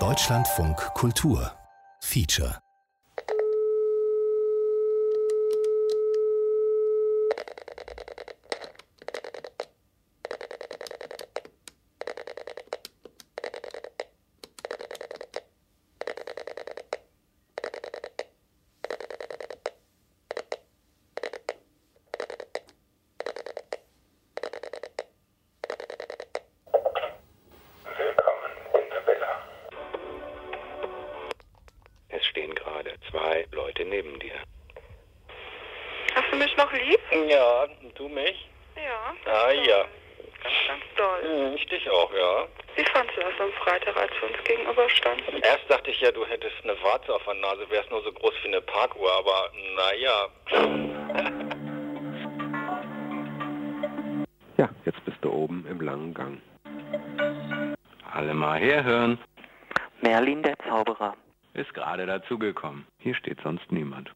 Deutschlandfunk Kultur. Feature dazugekommen. Hier steht sonst niemand.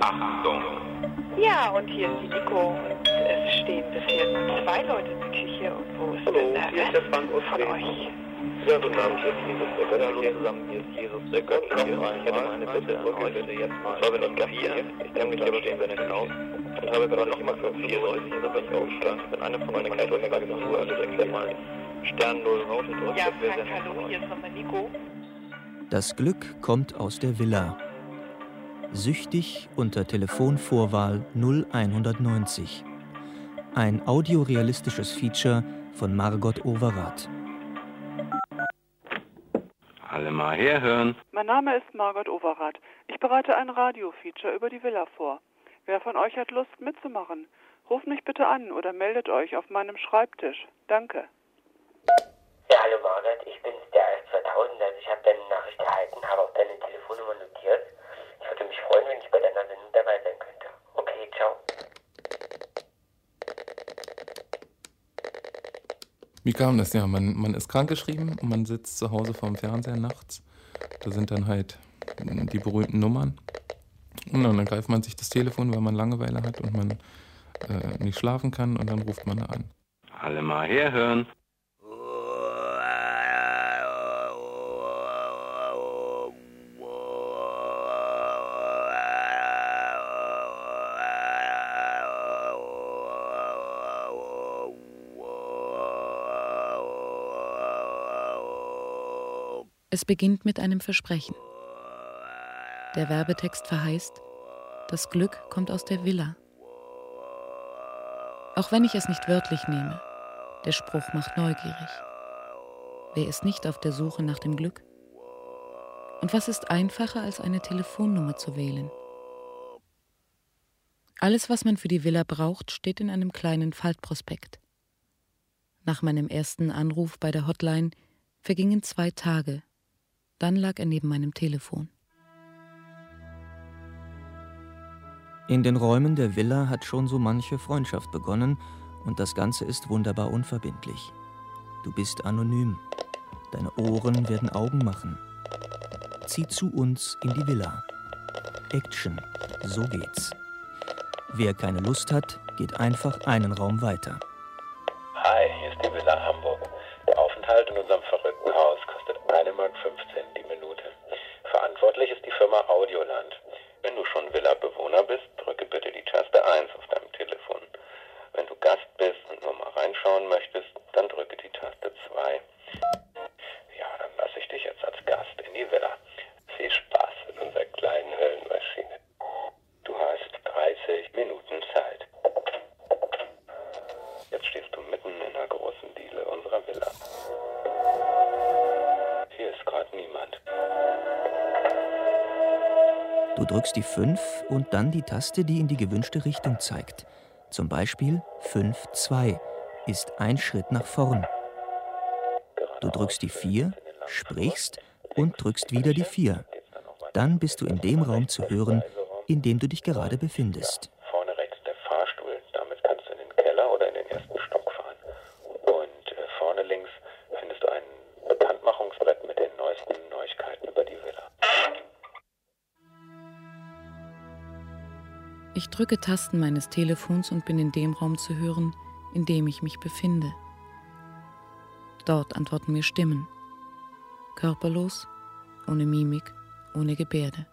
Achtung! Ja, und hier ist die Nico. Und es stehen bisher zwei Leute in der Küche. Und wo ist Hallo, denn der hier ist der Frank aus von euch? Ja, guten Abend, hier ist Jesus der Götter. Hallo zusammen, hier ist Jesus der Götter. Ich hätte mal eine Bitte an euch. Bitte jetzt mal. Ich habe nicht vier. Ich kann mich aber stehen, wenn ich hinaus. Ich habe gerade noch mal für vier Leute hier, bin ich aufgestanden. Wenn einer von meinen Kindern gerade gesagt hat, also erklär mal Stern 0 Raute drückt, Ja, Frank, hallo, euch. hier ist nochmal Nico. Das Glück kommt aus der Villa. Süchtig unter Telefonvorwahl 0190. Ein audiorealistisches Feature von Margot Overath. Alle mal herhören. Mein Name ist Margot Overath. Ich bereite ein Radiofeature über die Villa vor. Wer von euch hat Lust mitzumachen? Ruft mich bitte an oder meldet euch auf meinem Schreibtisch. Danke. Ja, hallo Margaret, ich bin's, der AS2000. Also ich habe deine Nachricht erhalten, habe auch deine Telefonnummer notiert. Ich würde mich freuen, wenn ich bei deiner Sendung dabei sein könnte. Okay, ciao. Wie kam das? Ja, man, man ist krankgeschrieben und man sitzt zu Hause vorm Fernseher nachts. Da sind dann halt die berühmten Nummern. Und dann greift man sich das Telefon, weil man Langeweile hat und man äh, nicht schlafen kann und dann ruft man da an. Alle mal herhören. Es beginnt mit einem Versprechen. Der Werbetext verheißt, das Glück kommt aus der Villa. Auch wenn ich es nicht wörtlich nehme, der Spruch macht neugierig. Wer ist nicht auf der Suche nach dem Glück? Und was ist einfacher, als eine Telefonnummer zu wählen? Alles, was man für die Villa braucht, steht in einem kleinen Faltprospekt. Nach meinem ersten Anruf bei der Hotline vergingen zwei Tage. Dann lag er neben meinem Telefon. In den Räumen der Villa hat schon so manche Freundschaft begonnen und das Ganze ist wunderbar unverbindlich. Du bist anonym. Deine Ohren werden Augen machen. Zieh zu uns in die Villa. Action, so geht's. Wer keine Lust hat, geht einfach einen Raum weiter. Hi, hier ist die Villa Hamburg. Der Aufenthalt in unserem Audioland. Wenn du schon Villa-Bewohner bist, drückst die 5 und dann die Taste, die in die gewünschte Richtung zeigt. Zum Beispiel 5-2 ist ein Schritt nach vorn. Du drückst die 4, sprichst und drückst wieder die 4. Dann bist du in dem Raum zu hören, in dem du dich gerade befindest. Drücke Tasten meines Telefons und bin in dem Raum zu hören, in dem ich mich befinde. Dort antworten mir Stimmen. Körperlos, ohne Mimik, ohne Gebärde.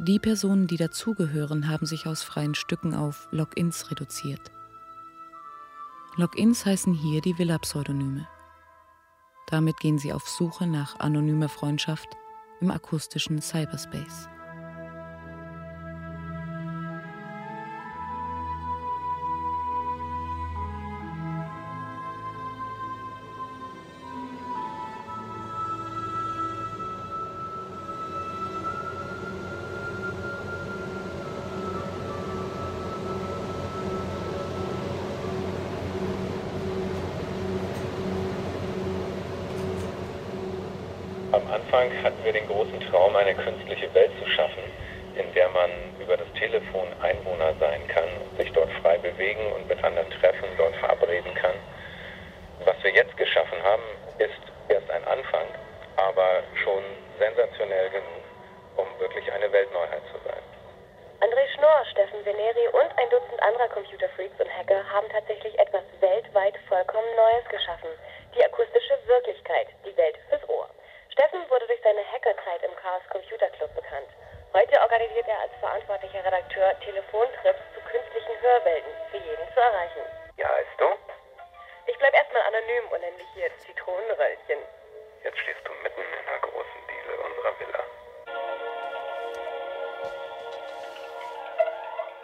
Die Personen, die dazugehören, haben sich aus freien Stücken auf Logins reduziert. Logins heißen hier die Villa-Pseudonyme. Damit gehen sie auf Suche nach anonymer Freundschaft im akustischen Cyberspace. Anfang hatten wir den großen Traum, eine künstliche Welt zu schaffen, in der man über das Telefon Einwohner sein kann sich dort frei bewegen und mit anderen treffen, dort verabreden kann. Was wir jetzt geschaffen haben, ist erst ein Anfang, aber schon sensationell genug, um wirklich eine Weltneuheit zu sein. André Schnorr, Steffen Veneri und ein Dutzend anderer Computerfreaks und Hacker haben tatsächlich etwas weltweit vollkommen Neues geschaffen. Die akustische Wirklichkeit, die Welt fürs Ohr. Steffen wurde durch seine Hackerzeit im Chaos Computer Club bekannt. Heute organisiert er als verantwortlicher Redakteur Telefontrips zu künstlichen Hörwelten, für jeden zu erreichen. Wie heißt du? Ich bleib erstmal anonym und nenne mich hier Zitronenröllchen. Jetzt stehst du mitten in einer großen Diele unserer Villa.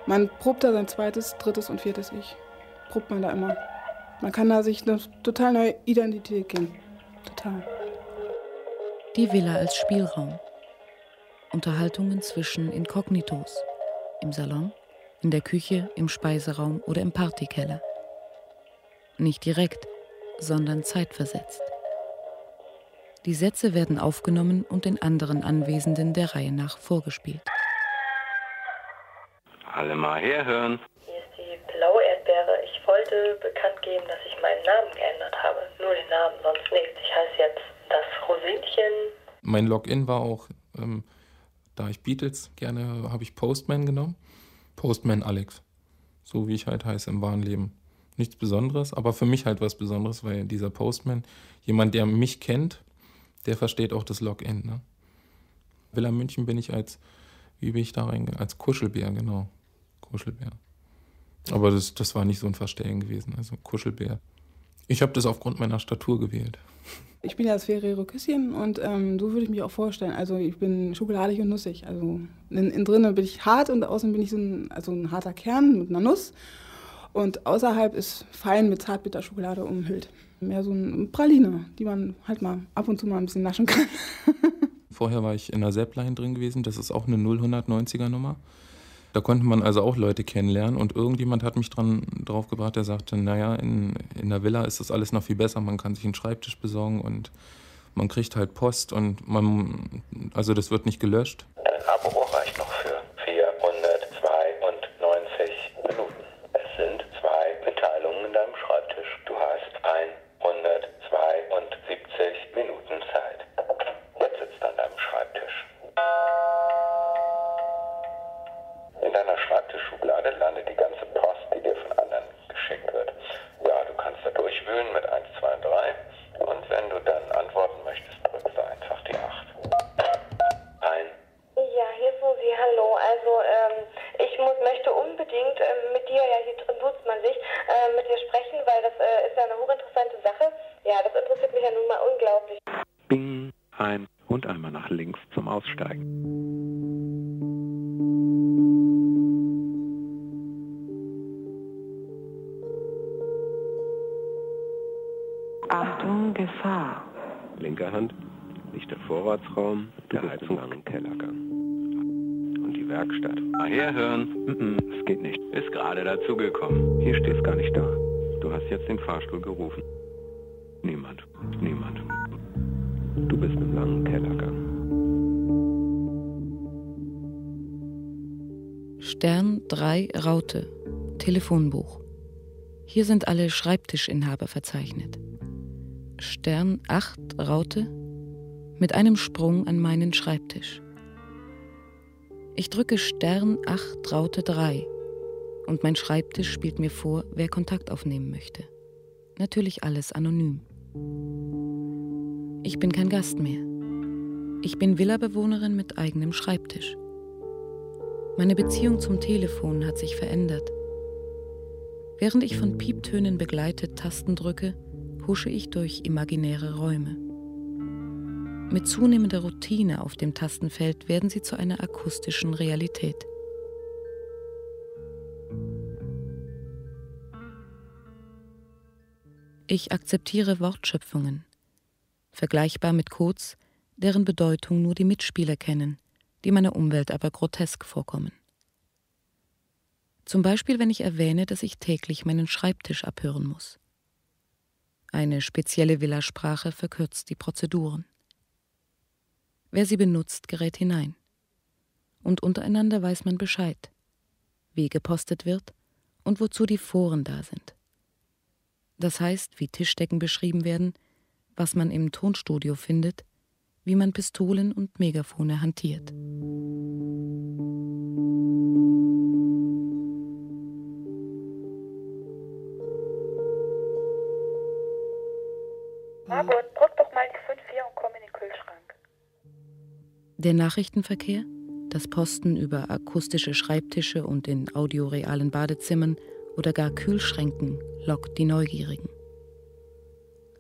Man probt da sein zweites, drittes und viertes Ich. Probt man da immer. Man kann da sich eine total neue Identität geben. Total. Die Villa als Spielraum. Unterhaltungen zwischen Inkognitos. Im Salon, in der Küche, im Speiseraum oder im Partykeller. Nicht direkt, sondern zeitversetzt. Die Sätze werden aufgenommen und den anderen Anwesenden der Reihe nach vorgespielt. Alle mal herhören. Hier ist die blaue Erdbeere. Ich wollte bekannt geben, dass ich meinen Namen geändert habe. Nur den Namen, sonst nichts. Ich heiße jetzt das Rosinchen. Mein Login war auch, ähm, da ich Beatles gerne, habe ich Postman genommen. Postman Alex. So wie ich halt heiße im wahren Leben. Nichts Besonderes, aber für mich halt was Besonderes, weil dieser Postman, jemand, der mich kennt, der versteht auch das Login. Ne? Villa München bin ich als, wie bin ich da reingegangen? Als Kuschelbär, genau. Kuschelbär. Aber das, das war nicht so ein Verstellen gewesen, also Kuschelbär. Ich habe das aufgrund meiner Statur gewählt. Ich bin ja das Ferrero Küsschen und ähm, so würde ich mich auch vorstellen. Also ich bin schokoladig und nussig. Also in, in drinnen bin ich hart und außen bin ich so ein, also ein harter Kern mit einer Nuss. Und außerhalb ist fein mit Zartbitterschokolade umhüllt. Mehr so eine Praline, die man halt mal ab und zu mal ein bisschen naschen kann. Vorher war ich in der Zeppline drin gewesen, das ist auch eine 0190er Nummer. Da konnte man also auch Leute kennenlernen und irgendjemand hat mich dran drauf gebracht, der sagte, naja, in, in der Villa ist das alles noch viel besser, man kann sich einen Schreibtisch besorgen und man kriegt halt Post und man, also das wird nicht gelöscht. Dein Abo reicht noch zum Aussteigen. Achtung, Gefahr. Linke Hand liegt der Vorratsraum, der Heizung Kellergang. Und die Werkstatt. Mal herhören. Mhm, Es geht nicht. Ist gerade dazugekommen. Hier stehst gar nicht da. Du hast jetzt den Fahrstuhl gerufen. Raute. Telefonbuch. Hier sind alle Schreibtischinhaber verzeichnet. Stern 8 Raute mit einem Sprung an meinen Schreibtisch. Ich drücke Stern 8 Raute 3 und mein Schreibtisch spielt mir vor, wer Kontakt aufnehmen möchte. Natürlich alles anonym. Ich bin kein Gast mehr. Ich bin Villabewohnerin mit eigenem Schreibtisch. Meine Beziehung zum Telefon hat sich verändert. Während ich von Pieptönen begleitet Tasten drücke, husche ich durch imaginäre Räume. Mit zunehmender Routine auf dem Tastenfeld werden sie zu einer akustischen Realität. Ich akzeptiere Wortschöpfungen, vergleichbar mit Codes, deren Bedeutung nur die Mitspieler kennen, die meiner Umwelt aber grotesk vorkommen. Zum Beispiel, wenn ich erwähne, dass ich täglich meinen Schreibtisch abhören muss. Eine spezielle Villasprache verkürzt die Prozeduren. Wer sie benutzt, gerät hinein. Und untereinander weiß man Bescheid, wie gepostet wird und wozu die Foren da sind. Das heißt, wie Tischdecken beschrieben werden, was man im Tonstudio findet, wie man Pistolen und Megafone hantiert. Margot, druck doch mal die 5-4 und komm in den Kühlschrank. Der Nachrichtenverkehr, das Posten über akustische Schreibtische und in audiorealen Badezimmern oder gar Kühlschränken lockt die Neugierigen.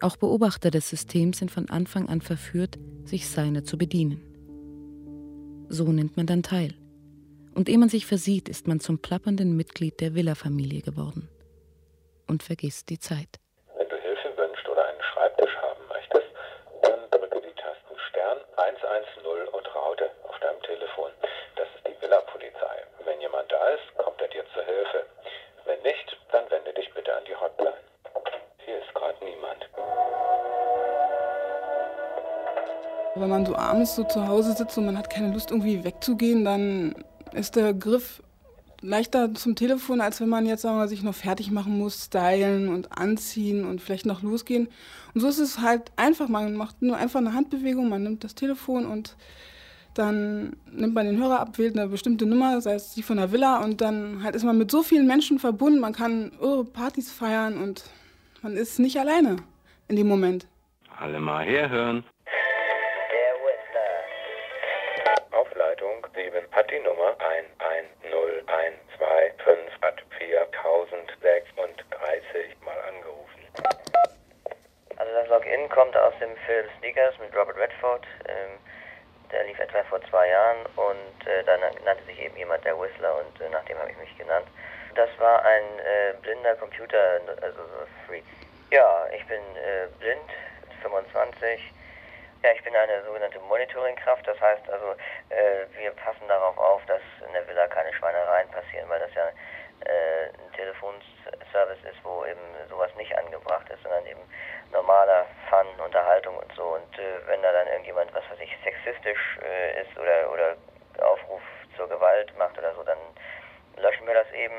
Auch Beobachter des Systems sind von Anfang an verführt, sich seiner zu bedienen. So nimmt man dann teil. Und ehe man sich versieht, ist man zum plappernden Mitglied der Villa-Familie geworden. Und vergisst die Zeit. Wenn du Hilfe wünschst oder einen Schreibtisch haben möchtest, dann drücke die Tasten Stern 110 und Raute auf deinem Telefon. Das ist die Villa-Polizei. Wenn jemand da ist, kommt er dir zur Hilfe. Wenn nicht, Wenn man so abends so zu Hause sitzt und man hat keine Lust irgendwie wegzugehen, dann ist der Griff leichter zum Telefon, als wenn man jetzt sagen wir, sich noch fertig machen muss, stylen und anziehen und vielleicht noch losgehen. Und so ist es halt einfach. Man macht nur einfach eine Handbewegung, man nimmt das Telefon und dann nimmt man den Hörer ab, wählt eine bestimmte Nummer, sei es die von der Villa, und dann halt ist man mit so vielen Menschen verbunden, man kann irre Partys feiern und man ist nicht alleine in dem Moment. Alle mal herhören. Ein äh, blinder Computer, also so Freak. Ja, ich bin äh, blind, 25. Ja, ich bin eine sogenannte Monitoringkraft. Das heißt also, äh, wir passen darauf auf, dass in der Villa keine Schweinereien passieren, weil das ja äh, ein Telefonservice ist, wo eben sowas nicht angebracht ist, sondern eben normaler Fun, Unterhaltung und so. Und äh, wenn da dann irgendjemand, was weiß ich, sexistisch äh, ist oder, oder Aufruf zur Gewalt macht oder so, dann löschen wir das eben,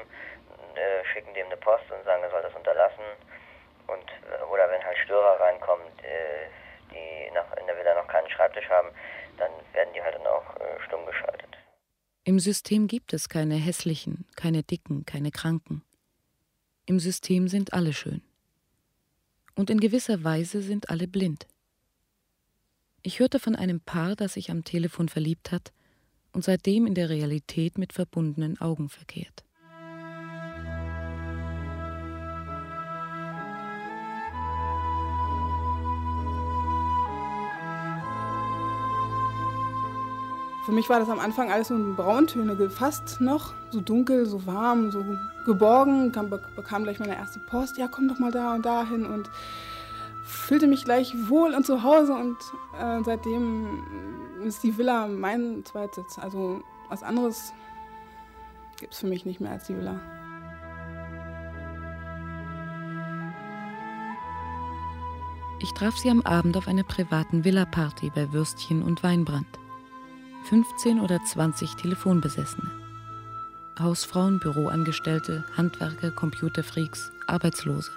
äh, schicken dem eine Post und sagen, er soll das unterlassen. Und, äh, oder wenn halt Störer reinkommen, äh, die nach, in der Villa noch keinen Schreibtisch haben, dann werden die halt dann auch äh, stumm geschaltet. Im System gibt es keine hässlichen, keine dicken, keine kranken. Im System sind alle schön. Und in gewisser Weise sind alle blind. Ich hörte von einem Paar, das sich am Telefon verliebt hat und seitdem in der Realität mit verbundenen Augen verkehrt. Mich war das am Anfang alles so in Brauntöne gefasst noch, so dunkel, so warm, so geborgen. Kam, bekam gleich meine erste Post, ja komm doch mal da und dahin und fühlte mich gleich wohl und zu Hause und äh, seitdem ist die Villa mein Zweitsitz. Also was anderes gibt es für mich nicht mehr als die Villa. Ich traf sie am Abend auf einer privaten Villa-Party bei Würstchen und Weinbrand. 15 oder 20 Telefonbesessene. Hausfrauen, Büroangestellte, Handwerker, Computerfreaks, Arbeitslose.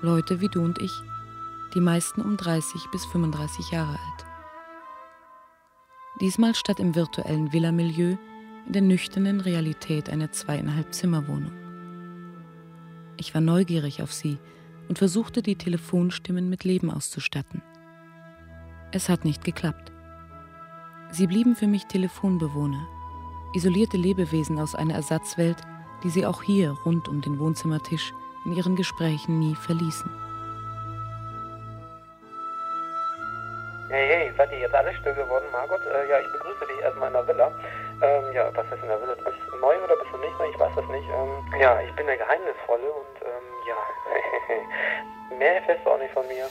Leute wie du und ich, die meisten um 30 bis 35 Jahre alt. Diesmal statt im virtuellen Villamilieu in der nüchternen Realität einer zweieinhalb Zimmerwohnung. Ich war neugierig auf sie und versuchte, die Telefonstimmen mit Leben auszustatten. Es hat nicht geklappt. Sie blieben für mich Telefonbewohner, isolierte Lebewesen aus einer Ersatzwelt, die sie auch hier rund um den Wohnzimmertisch in ihren Gesprächen nie verließen. Hey, hey, seid ihr jetzt alle still geworden, Margot? Äh, ja, ich begrüße dich erstmal in der Villa. Ähm, ja, was heißt in der Villa? Du bist neu oder bist du nicht neu? Ich weiß das nicht. Ähm, ja, ich bin der Geheimnisvolle und ähm, ja, mehr erfährst du auch nicht von mir.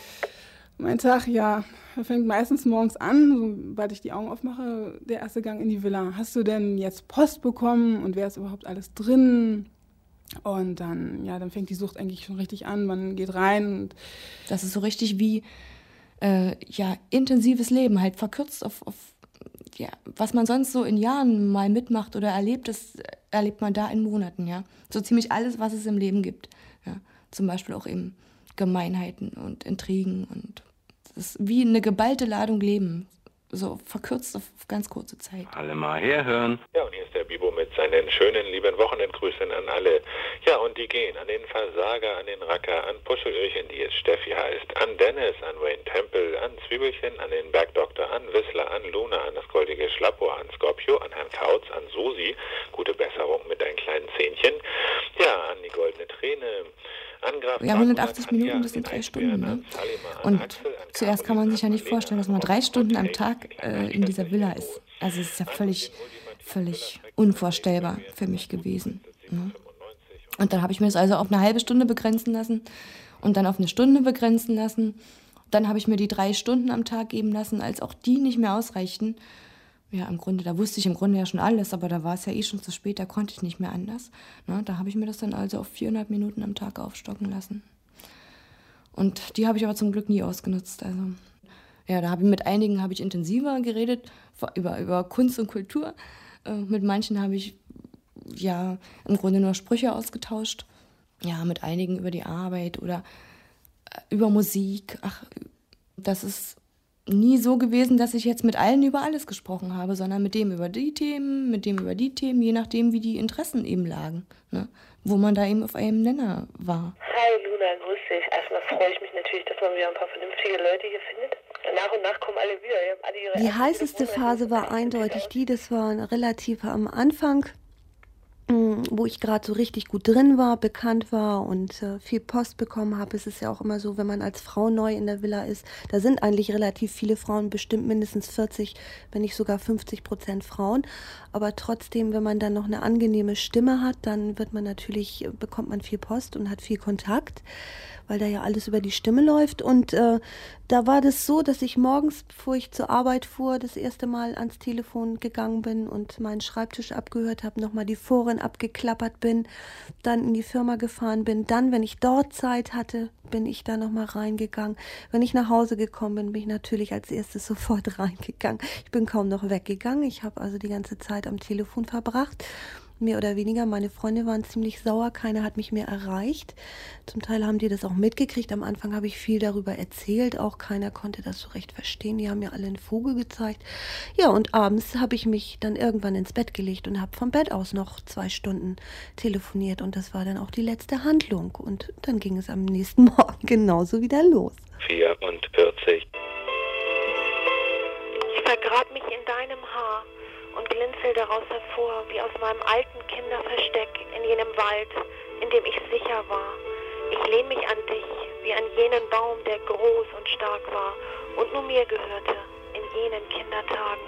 Mein Tag, ja, fängt meistens morgens an, sobald ich die Augen aufmache, der erste Gang in die Villa. Hast du denn jetzt Post bekommen und wer ist überhaupt alles drin? Und dann, ja, dann fängt die Sucht eigentlich schon richtig an. Man geht rein. Das ist so richtig wie äh, ja, intensives Leben, halt verkürzt auf, auf ja, was man sonst so in Jahren mal mitmacht oder erlebt, das erlebt man da in Monaten, ja. So ziemlich alles, was es im Leben gibt. Ja. Zum Beispiel auch eben Gemeinheiten und Intrigen und das ist wie eine geballte Ladung Leben so verkürzt auf ganz kurze Zeit. Alle mal herhören. Ja, und hier ist der Bibo mit seinen schönen, lieben Wochenendgrüßen an alle. Ja, und die gehen an den Versager, an den Racker, an Puschelöhrchen, die jetzt Steffi heißt, an Dennis, an Wayne Temple, an Zwiebelchen, an den Bergdoktor, an Whistler, an Luna, an das goldige Schlappo, an Scorpio, an Herrn Kautz, an Susi. Gute Besserung mit deinen kleinen Zähnchen. Ja, an die goldene Träne. Ja, 180 Minuten, das sind drei Stunden. Ne? Und zuerst kann man sich ja nicht vorstellen, dass man drei Stunden am Tag äh, in dieser Villa ist. Also es ist ja völlig, völlig unvorstellbar für mich gewesen. Ne? Und dann habe ich mir das also auf eine halbe Stunde begrenzen lassen und dann auf eine Stunde begrenzen lassen. Dann habe ich mir die drei Stunden am Tag geben lassen, als auch die nicht mehr ausreichten ja, im Grunde, da wusste ich im Grunde ja schon alles, aber da war es ja eh schon zu spät, da konnte ich nicht mehr anders. Ne? Da habe ich mir das dann also auf 400 Minuten am Tag aufstocken lassen. Und die habe ich aber zum Glück nie ausgenutzt. Also, ja, da habe ich mit einigen habe ich intensiver geredet, über, über Kunst und Kultur. Äh, mit manchen habe ich ja im Grunde nur Sprüche ausgetauscht. Ja, mit einigen über die Arbeit oder äh, über Musik. Ach, das ist nie so gewesen, dass ich jetzt mit allen über alles gesprochen habe, sondern mit dem über die Themen, mit dem über die Themen, je nachdem, wie die Interessen eben lagen. Ne? Wo man da eben auf einem Nenner war. Hi Luna, grüß dich. Erstmal freue ich mich natürlich, dass man wieder ein paar vernünftige Leute hier findet. Nach und nach kommen alle wieder. Alle die heißeste Phase war eindeutig die, das war relativ am Anfang wo ich gerade so richtig gut drin war, bekannt war und äh, viel Post bekommen habe. Es ist ja auch immer so, wenn man als Frau neu in der Villa ist, da sind eigentlich relativ viele Frauen, bestimmt mindestens 40, wenn nicht sogar 50 Prozent Frauen. Aber trotzdem, wenn man dann noch eine angenehme Stimme hat, dann wird man natürlich, bekommt man viel Post und hat viel Kontakt weil da ja alles über die Stimme läuft. Und äh, da war das so, dass ich morgens, bevor ich zur Arbeit fuhr, das erste Mal ans Telefon gegangen bin und meinen Schreibtisch abgehört habe, nochmal die Foren abgeklappert bin, dann in die Firma gefahren bin. Dann, wenn ich dort Zeit hatte, bin ich da nochmal reingegangen. Wenn ich nach Hause gekommen bin, bin ich natürlich als erstes sofort reingegangen. Ich bin kaum noch weggegangen. Ich habe also die ganze Zeit am Telefon verbracht mehr oder weniger. Meine Freunde waren ziemlich sauer, keiner hat mich mehr erreicht. Zum Teil haben die das auch mitgekriegt. Am Anfang habe ich viel darüber erzählt, auch keiner konnte das so recht verstehen. Die haben mir alle einen Vogel gezeigt. Ja, und abends habe ich mich dann irgendwann ins Bett gelegt und habe vom Bett aus noch zwei Stunden telefoniert. Und das war dann auch die letzte Handlung. Und dann ging es am nächsten Morgen genauso wieder los. 44. Ich vergrab mich in deinem Haar und blinzel daraus hervor, wie aus meinem alten Kinderversteck in jenem Wald, in dem ich sicher war. Ich lehn mich an dich, wie an jenen Baum, der groß und stark war und nur mir gehörte, in jenen Kindertagen.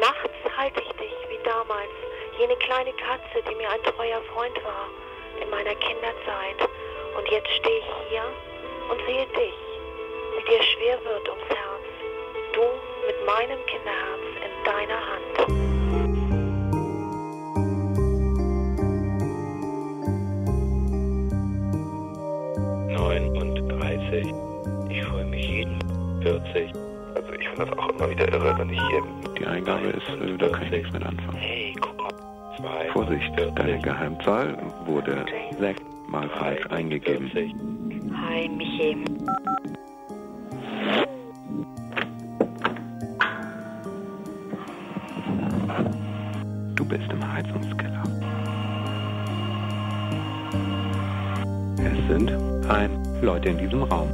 Nachts halte ich dich, wie damals, jene kleine Katze, die mir ein treuer Freund war, in meiner Kinderzeit. Und jetzt stehe ich hier und sehe dich, wie dir schwer wird ums Herz. Du mit meinem Kinderherz in deiner Hand. 40. Ich freue mich jeden 40. Also ich finde das auch immer wieder irre, wenn ich hier... Die Eingabe ist, äh, da kann ich nichts mit anfangen. Hey, guck mal. Zwei, Vorsicht, 40. deine Geheimzahl wurde sechsmal falsch eingegeben. Hi, Michi. Du bist im Heizungskeller. Es sind ein Leute in diesem Raum.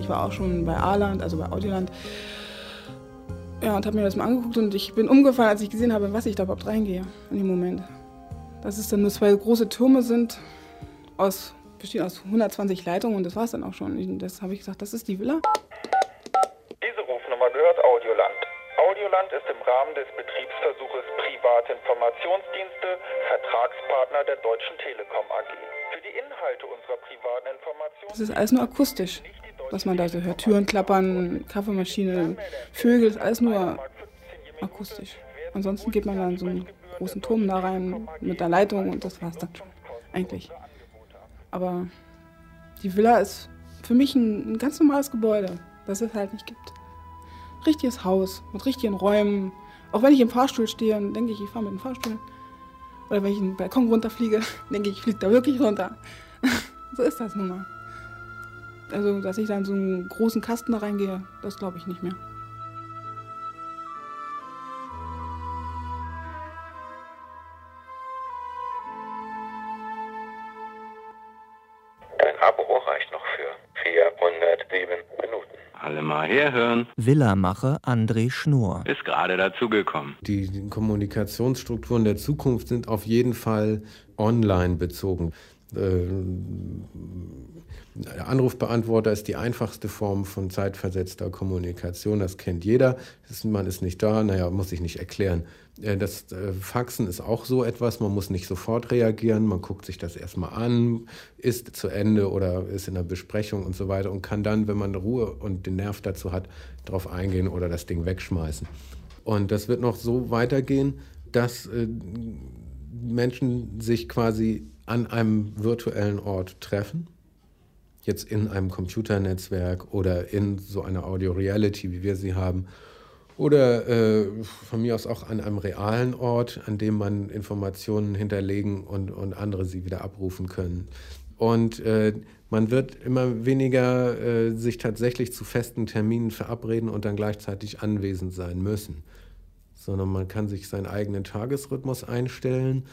Ich war auch schon bei Aland, also bei Audioland. Ja, und habe mir das mal angeguckt und ich bin umgefallen, als ich gesehen habe, was ich da überhaupt reingehe in dem Moment. Dass es dann nur zwei große Türme sind, aus, bestehen aus 120 Leitungen und das war es dann auch schon. Das habe ich gesagt, das ist die Villa. Gehört Audioland. Audioland ist im Rahmen des Betriebsversuches Private Informationsdienste Vertragspartner der Deutschen Telekom AG. Für die Inhalte unserer privaten Informationen. Das ist alles nur akustisch was man da so hört. Türen klappern, Kaffeemaschine, Vögel, ist alles nur akustisch. Ansonsten geht man dann so einen großen Turm da rein mit der Leitung und das war's dann schon, eigentlich. Aber die Villa ist für mich ein, ein ganz normales Gebäude, das es halt nicht gibt. Richtiges Haus mit richtigen Räumen. Auch wenn ich im Fahrstuhl stehe und denke ich, ich fahre mit dem Fahrstuhl. Oder wenn ich einen Balkon runterfliege, denke ich, ich fliege da wirklich runter. so ist das nun mal. Also, dass ich dann so einen großen Kasten da reingehe, das glaube ich nicht mehr. Herhören. Villamacher André Schnur. Ist gerade dazugekommen. Die Kommunikationsstrukturen der Zukunft sind auf jeden Fall online bezogen. Äh, der Anrufbeantworter ist die einfachste Form von zeitversetzter Kommunikation. Das kennt jeder. Man ist nicht da, naja, muss ich nicht erklären. Äh, das äh, Faxen ist auch so etwas. Man muss nicht sofort reagieren. Man guckt sich das erstmal an, ist zu Ende oder ist in der Besprechung und so weiter und kann dann, wenn man Ruhe und den Nerv dazu hat, darauf eingehen oder das Ding wegschmeißen. Und das wird noch so weitergehen, dass Menschen sich quasi an einem virtuellen Ort treffen, jetzt in einem Computernetzwerk oder in so einer Audio Reality, wie wir sie haben, oder äh, von mir aus auch an einem realen Ort, an dem man Informationen hinterlegen und, und andere sie wieder abrufen können. Und äh, man wird immer weniger äh, sich tatsächlich zu festen Terminen verabreden und dann gleichzeitig anwesend sein müssen, sondern man kann sich seinen eigenen Tagesrhythmus einstellen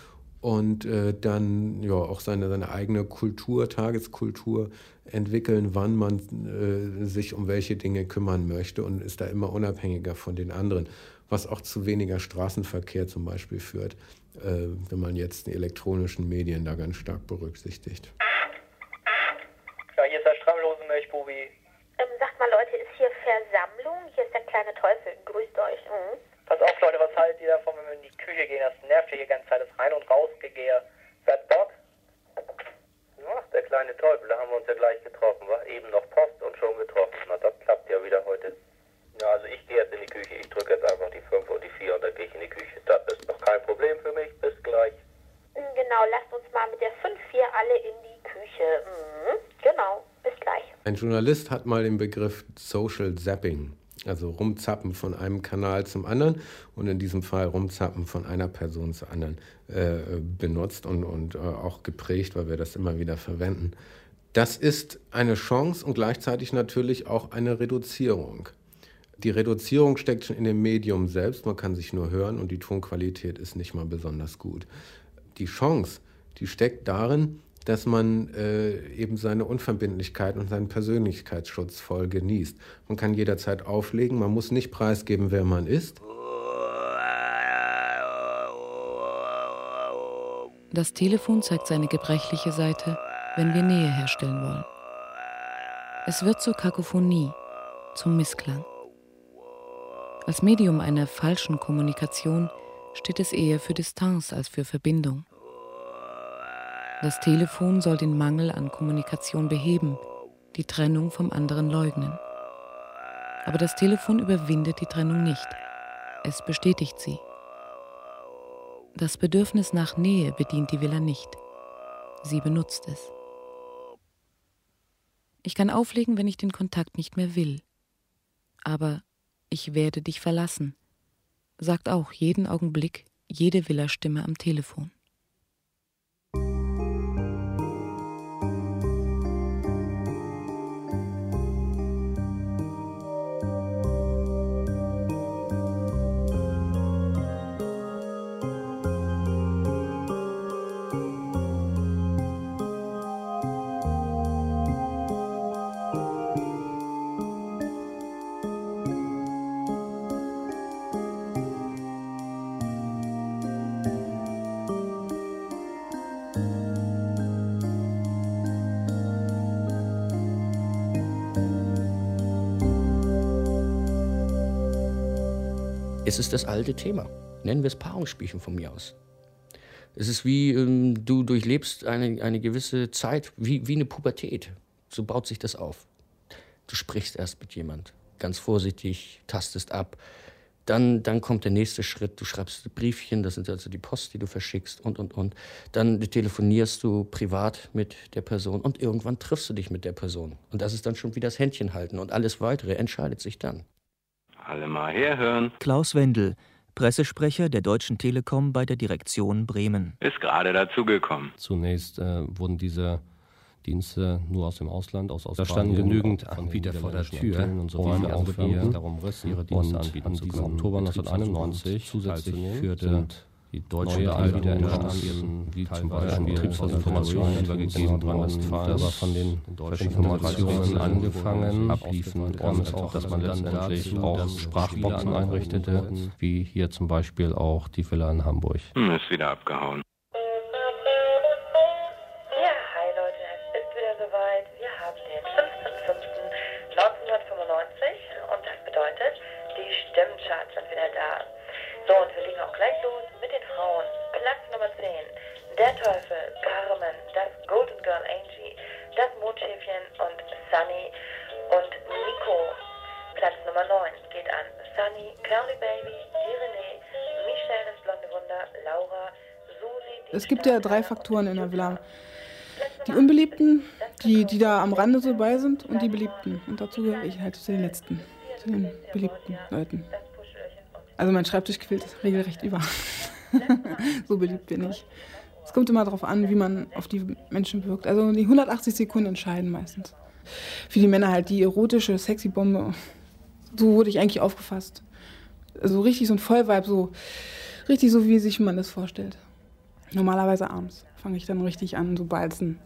und äh, dann ja auch seine, seine eigene Kultur, Tageskultur entwickeln, wann man äh, sich um welche Dinge kümmern möchte und ist da immer unabhängiger von den anderen, was auch zu weniger Straßenverkehr zum Beispiel führt, äh, wenn man jetzt die elektronischen Medien da ganz stark berücksichtigt. Ja, hier ist der Strammlosenmilchbubi. Ähm, sagt mal Leute, ist hier Versammlung? Hier ist der kleine Teufel. Grüßt euch. Mhm. Pass auf, Leute, was haltet ihr davon, wenn wir in die Küche gehen? Das nervt hier die ganze Zeit, das Rein- und Rausgegehe. Wer hat Bock? Ach, der kleine Teufel, da haben wir uns ja gleich getroffen, war eben noch Post und schon getroffen. Na, das klappt ja wieder heute. Ja, also ich gehe jetzt in die Küche, ich drücke jetzt einfach die 5 und die 4 und dann gehe ich in die Küche. Das ist noch kein Problem für mich, bis gleich. Genau, lasst uns mal mit der 5-4 alle in die Küche. Mhm. Genau, bis gleich. Ein Journalist hat mal den Begriff Social Zapping also rumzappen von einem Kanal zum anderen und in diesem Fall rumzappen von einer Person zur anderen äh, benutzt und, und äh, auch geprägt, weil wir das immer wieder verwenden. Das ist eine Chance und gleichzeitig natürlich auch eine Reduzierung. Die Reduzierung steckt schon in dem Medium selbst, man kann sich nur hören und die Tonqualität ist nicht mal besonders gut. Die Chance, die steckt darin, dass man äh, eben seine Unverbindlichkeit und seinen Persönlichkeitsschutz voll genießt. Man kann jederzeit auflegen, man muss nicht preisgeben, wer man ist. Das Telefon zeigt seine gebrechliche Seite, wenn wir Nähe herstellen wollen. Es wird zur Kakophonie, zum Missklang. Als Medium einer falschen Kommunikation steht es eher für Distanz als für Verbindung. Das Telefon soll den Mangel an Kommunikation beheben, die Trennung vom anderen leugnen. Aber das Telefon überwindet die Trennung nicht. Es bestätigt sie. Das Bedürfnis nach Nähe bedient die Villa nicht. Sie benutzt es. Ich kann auflegen, wenn ich den Kontakt nicht mehr will. Aber ich werde dich verlassen, sagt auch jeden Augenblick jede Villa-Stimme am Telefon. Es ist das alte Thema. Nennen wir es Paarungsspielchen von mir aus. Es ist wie, ähm, du durchlebst eine, eine gewisse Zeit, wie, wie eine Pubertät. So baut sich das auf. Du sprichst erst mit jemand, ganz vorsichtig, tastest ab. Dann, dann kommt der nächste Schritt, du schreibst Briefchen, das sind also die Post, die du verschickst und, und, und. Dann telefonierst du privat mit der Person und irgendwann triffst du dich mit der Person. Und das ist dann schon wie das Händchen halten und alles Weitere entscheidet sich dann. Alle mal herhören. Klaus Wendel, Pressesprecher der Deutschen Telekom bei der Direktion Bremen. Ist gerade dazugekommen. Zunächst äh, wurden diese Dienste nur aus dem Ausland, aus Australien. Da standen genügend Anbieter vor der Tür, und so also wir darum rissen, ihre Dienste anbieten zu können. Oktober 1991 zusätzlich führte die deutsche Anbieter entstanden, wie zum Beispiel Betriebsinformationen, die wir gegeben wurden, aber von den deutschen Informationen angefangen, abliefen, kam es auch, dass man letztendlich auch Sprachboxen einrichtete, wie hier zum Beispiel auch die Villa in Hamburg. Hm, ist wieder abgehauen. Der Nummer 9 geht an Sunny, Curly Baby, Irene, Michelle, das blonde Wunder, Laura, Susi. Es gibt ja drei Faktoren in der Villa. Die Unbeliebten, die, die da am Rande so bei sind und die Beliebten. Und dazu gehöre ich halt zu den Letzten, zu den beliebten Leuten. Also mein Schreibtisch quillt regelrecht über. so beliebt bin ich. Es kommt immer darauf an, wie man auf die Menschen wirkt. Also die 180 Sekunden entscheiden meistens. Für die Männer halt die erotische, sexy Bombe. So wurde ich eigentlich aufgefasst. Also richtig so ein Vollvibe, so richtig so, wie sich man das vorstellt. Normalerweise abends fange ich dann richtig an, so balzen.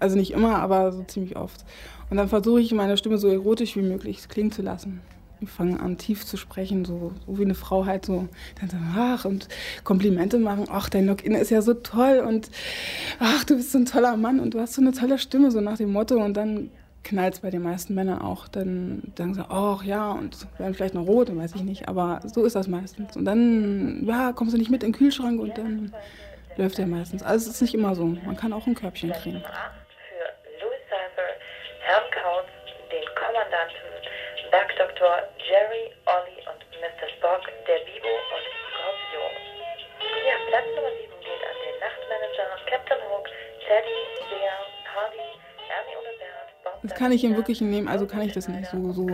Also nicht immer, aber so ziemlich oft. Und dann versuche ich meine Stimme so erotisch wie möglich klingen zu lassen. Wir fangen an, tief zu sprechen, so, so wie eine Frau halt so, dann so, ach, und Komplimente machen, ach, dein Login ist ja so toll und ach, du bist so ein toller Mann und du hast so eine tolle Stimme, so nach dem Motto. Und dann knallt es bei den meisten Männern auch. Dann sagen sie, ach ja, und werden vielleicht noch rot, weiß ich nicht, aber so ist das meistens. Und dann, ja, kommst du nicht mit in den Kühlschrank und dann läuft der meistens. Also es ist nicht immer so. Man kann auch ein Körbchen kriegen. Für Louis Kautz, den Kommandanten Bergdoktor Jerry, Olli und Mr. Spock, der Bibo und Scorpio. Platz Nummer 7 geht an den Nachtmanager, Captain Hook, Teddy, Bea, Hardy, Ernie oder Bernd, Bob. Das kann ich im Wirklichen nehmen, also kann ich das nicht so, so.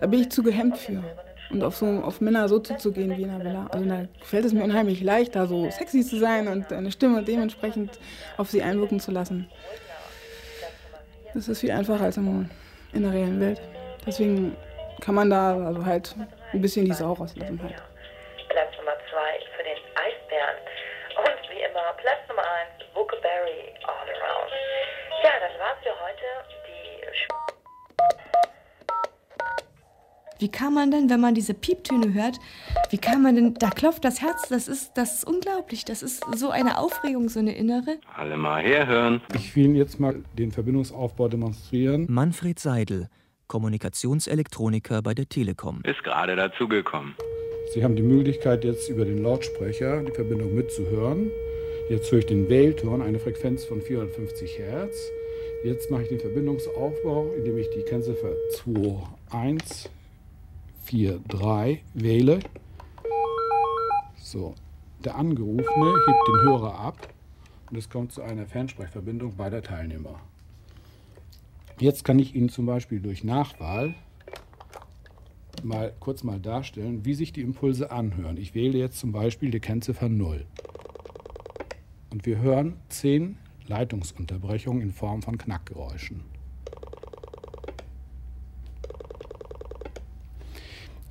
Da bin ich zu gehemmt für. Und auf, so, auf Männer so zuzugehen wie in einer Villa. Also da fällt es mir unheimlich leicht, da so sexy zu sein und eine Stimme dementsprechend auf sie einwirken zu lassen. Das ist viel einfacher als in der realen Welt. Deswegen kann man da also halt ein bisschen die Sau rauslassen halt. Platz Nummer 2 für den Eisbären. Und wie immer Platz Nummer 1, Bookberry All Around. Ja, das war's für heute. Die wie kann man denn, wenn man diese Pieptöne hört, wie kann man denn, da klopft das Herz, das ist, das ist unglaublich, das ist so eine Aufregung, so eine innere. Alle mal herhören. Ich will Ihnen jetzt mal den Verbindungsaufbau demonstrieren. Manfred Seidel, Kommunikationselektroniker bei der Telekom. Ist gerade dazugekommen. Sie haben die Möglichkeit, jetzt über den Lautsprecher die Verbindung mitzuhören. Jetzt höre ich den Wählton, eine Frequenz von 450 Hertz. Jetzt mache ich den Verbindungsaufbau, indem ich die Kennziffer 2143 wähle. So, der Angerufene hebt den Hörer ab und es kommt zu einer Fernsprechverbindung beider Teilnehmer. Jetzt kann ich Ihnen zum Beispiel durch Nachwahl mal kurz mal darstellen, wie sich die Impulse anhören. Ich wähle jetzt zum Beispiel die Kennziffer 0. Und wir hören 10 Leitungsunterbrechungen in Form von Knackgeräuschen.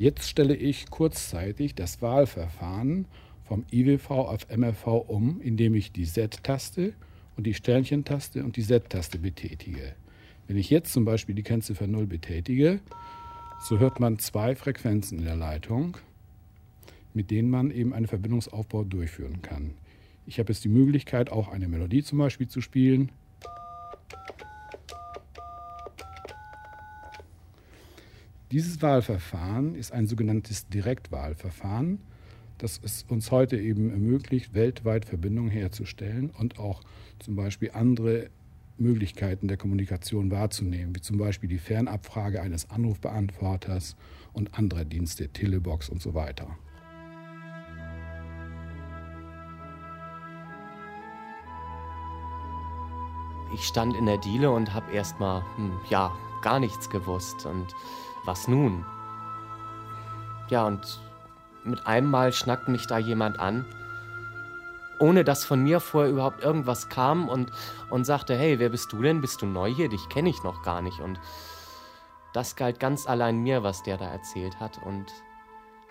Jetzt stelle ich kurzzeitig das Wahlverfahren vom IWV auf MRV um, indem ich die Z-Taste und die Sternchentaste und die Z-Taste betätige. Wenn ich jetzt zum Beispiel die Kennziffer 0 betätige, so hört man zwei Frequenzen in der Leitung, mit denen man eben einen Verbindungsaufbau durchführen kann. Ich habe jetzt die Möglichkeit, auch eine Melodie zum Beispiel zu spielen. Dieses Wahlverfahren ist ein sogenanntes Direktwahlverfahren, das es uns heute eben ermöglicht, weltweit Verbindungen herzustellen und auch zum Beispiel andere Möglichkeiten der Kommunikation wahrzunehmen, wie zum Beispiel die Fernabfrage eines Anrufbeantworters und anderer Dienste, Telebox und so weiter. Ich stand in der Diele und habe erstmal, hm, ja, gar nichts gewusst. Und was nun? Ja, und mit einem Mal schnackt mich da jemand an ohne dass von mir vorher überhaupt irgendwas kam und, und sagte, hey, wer bist du denn? Bist du neu hier? Dich kenne ich noch gar nicht. Und das galt ganz allein mir, was der da erzählt hat. Und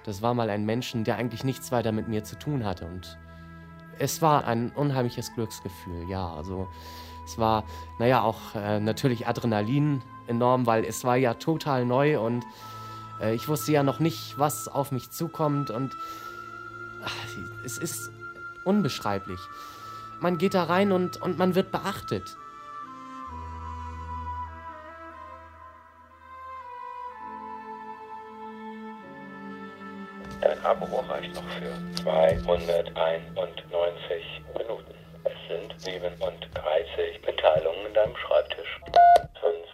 das war mal ein Menschen, der eigentlich nichts weiter mit mir zu tun hatte. Und es war ein unheimliches Glücksgefühl, ja. Also es war, naja, auch äh, natürlich Adrenalin enorm, weil es war ja total neu und äh, ich wusste ja noch nicht, was auf mich zukommt. Und ach, es ist unbeschreiblich. Man geht da rein und, und man wird beachtet. Dein Abo reicht noch für 291 Minuten. Es sind 37 Mitteilungen in deinem Schreibtisch. 35,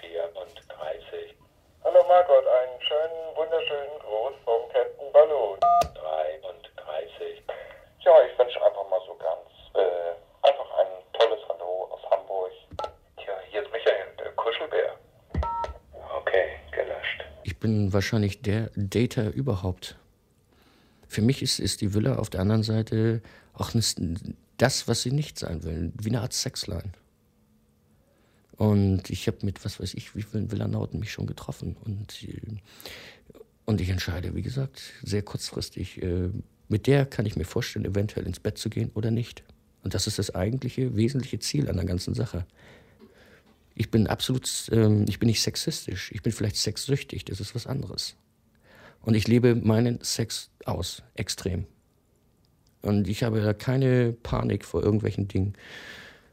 34. Hallo Margot, einen schönen, wunderschönen Gruß vom Captain Ballon. 33. Ja, ich wünsche einfach mal so ganz, äh, einfach ein tolles Hallo aus Hamburg. Tja, hier ist Michael, der Kuschelbär. Okay, gelöscht. Ich bin wahrscheinlich der Dater überhaupt. Für mich ist, ist die Villa auf der anderen Seite auch das, was sie nicht sein will, wie eine Art Sexline. Und ich habe mit, was weiß ich, wie vielen Villanauten mich schon getroffen. Und, äh, und ich entscheide, wie gesagt, sehr kurzfristig. Äh, mit der kann ich mir vorstellen, eventuell ins Bett zu gehen oder nicht. Und das ist das eigentliche, wesentliche Ziel an der ganzen Sache. Ich bin absolut, ähm, ich bin nicht sexistisch. Ich bin vielleicht sexsüchtig. Das ist was anderes. Und ich lebe meinen Sex aus, extrem. Und ich habe da keine Panik vor irgendwelchen Dingen.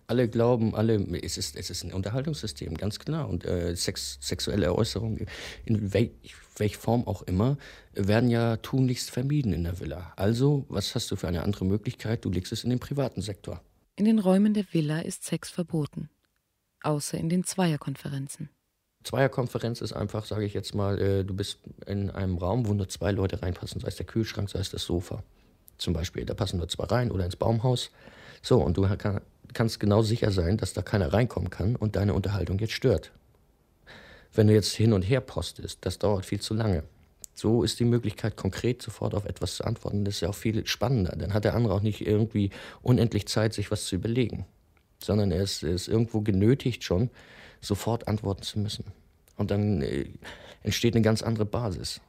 Alle glauben, alle, es ist, es ist ein Unterhaltungssystem, ganz klar. Und äh, Sex, sexuelle Äußerungen, in wel, welcher Form auch immer, werden ja tunlichst vermieden in der Villa. Also, was hast du für eine andere Möglichkeit? Du legst es in den privaten Sektor. In den Räumen der Villa ist Sex verboten. Außer in den Zweierkonferenzen. Zweierkonferenz ist einfach, sage ich jetzt mal, äh, du bist in einem Raum, wo nur zwei Leute reinpassen, sei es der Kühlschrank, sei es das Sofa. Zum Beispiel, da passen nur zwei rein oder ins Baumhaus. So, und du kann, kannst genau sicher sein, dass da keiner reinkommen kann und deine Unterhaltung jetzt stört. Wenn du jetzt hin und her postest, das dauert viel zu lange. So ist die Möglichkeit, konkret sofort auf etwas zu antworten. Das ist ja auch viel spannender. Dann hat der andere auch nicht irgendwie unendlich Zeit, sich was zu überlegen, sondern er ist, er ist irgendwo genötigt schon, sofort antworten zu müssen. Und dann äh, entsteht eine ganz andere Basis.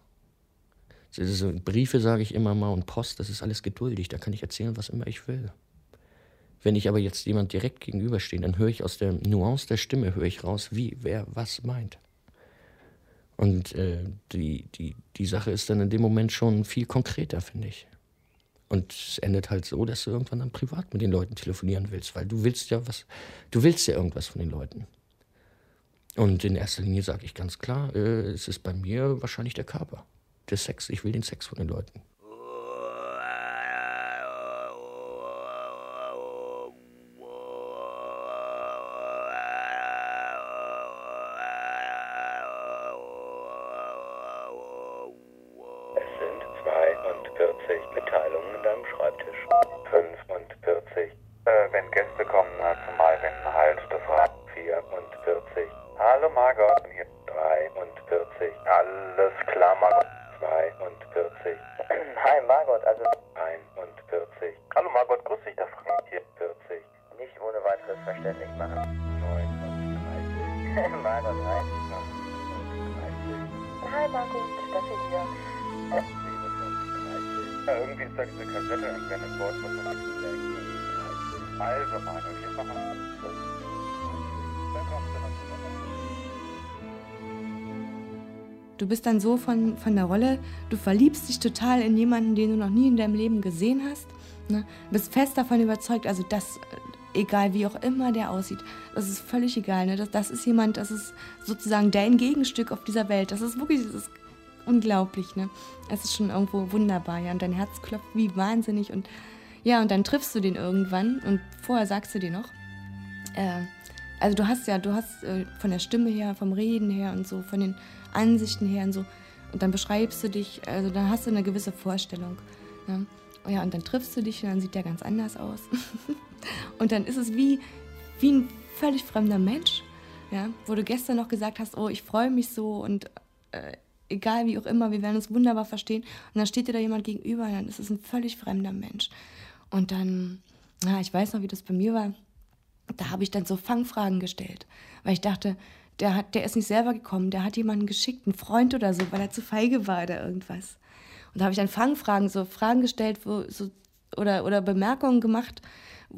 Briefe sage ich immer mal und Post, das ist alles geduldig. Da kann ich erzählen, was immer ich will. Wenn ich aber jetzt jemand direkt gegenüberstehe, dann höre ich aus der Nuance der Stimme höre ich raus, wie wer was meint. Und äh, die, die, die Sache ist dann in dem Moment schon viel konkreter, finde ich. Und es endet halt so, dass du irgendwann dann privat mit den Leuten telefonieren willst, weil du willst ja was, du willst ja irgendwas von den Leuten. Und in erster Linie sage ich ganz klar, äh, es ist bei mir wahrscheinlich der Körper, der Sex. Ich will den Sex von den Leuten. Bist dann so von, von der Rolle, du verliebst dich total in jemanden, den du noch nie in deinem Leben gesehen hast. Ne? Bist fest davon überzeugt, also das, egal wie auch immer der aussieht. Das ist völlig egal. Ne? Das, das ist jemand, das ist sozusagen dein Gegenstück auf dieser Welt. Das ist wirklich, das ist unglaublich. Ne? Es ist schon irgendwo wunderbar. Ja? Und dein Herz klopft wie wahnsinnig. Und ja, und dann triffst du den irgendwann und vorher sagst du dir noch, äh, also du hast ja, du hast äh, von der Stimme her, vom Reden her und so, von den Ansichten her und so, und dann beschreibst du dich, also dann hast du eine gewisse Vorstellung. Ja, ja und dann triffst du dich und dann sieht der ganz anders aus. und dann ist es wie, wie ein völlig fremder Mensch, ja, wo du gestern noch gesagt hast, oh, ich freue mich so und äh, egal wie auch immer, wir werden uns wunderbar verstehen. Und dann steht dir da jemand gegenüber und dann ist es ein völlig fremder Mensch. Und dann, ja, ich weiß noch, wie das bei mir war. Da habe ich dann so Fangfragen gestellt, weil ich dachte, der, hat, der ist nicht selber gekommen, der hat jemanden geschickt, einen Freund oder so, weil er zu feige war oder irgendwas. Und da habe ich dann Fangfragen, so Fragen gestellt wo, so, oder, oder Bemerkungen gemacht,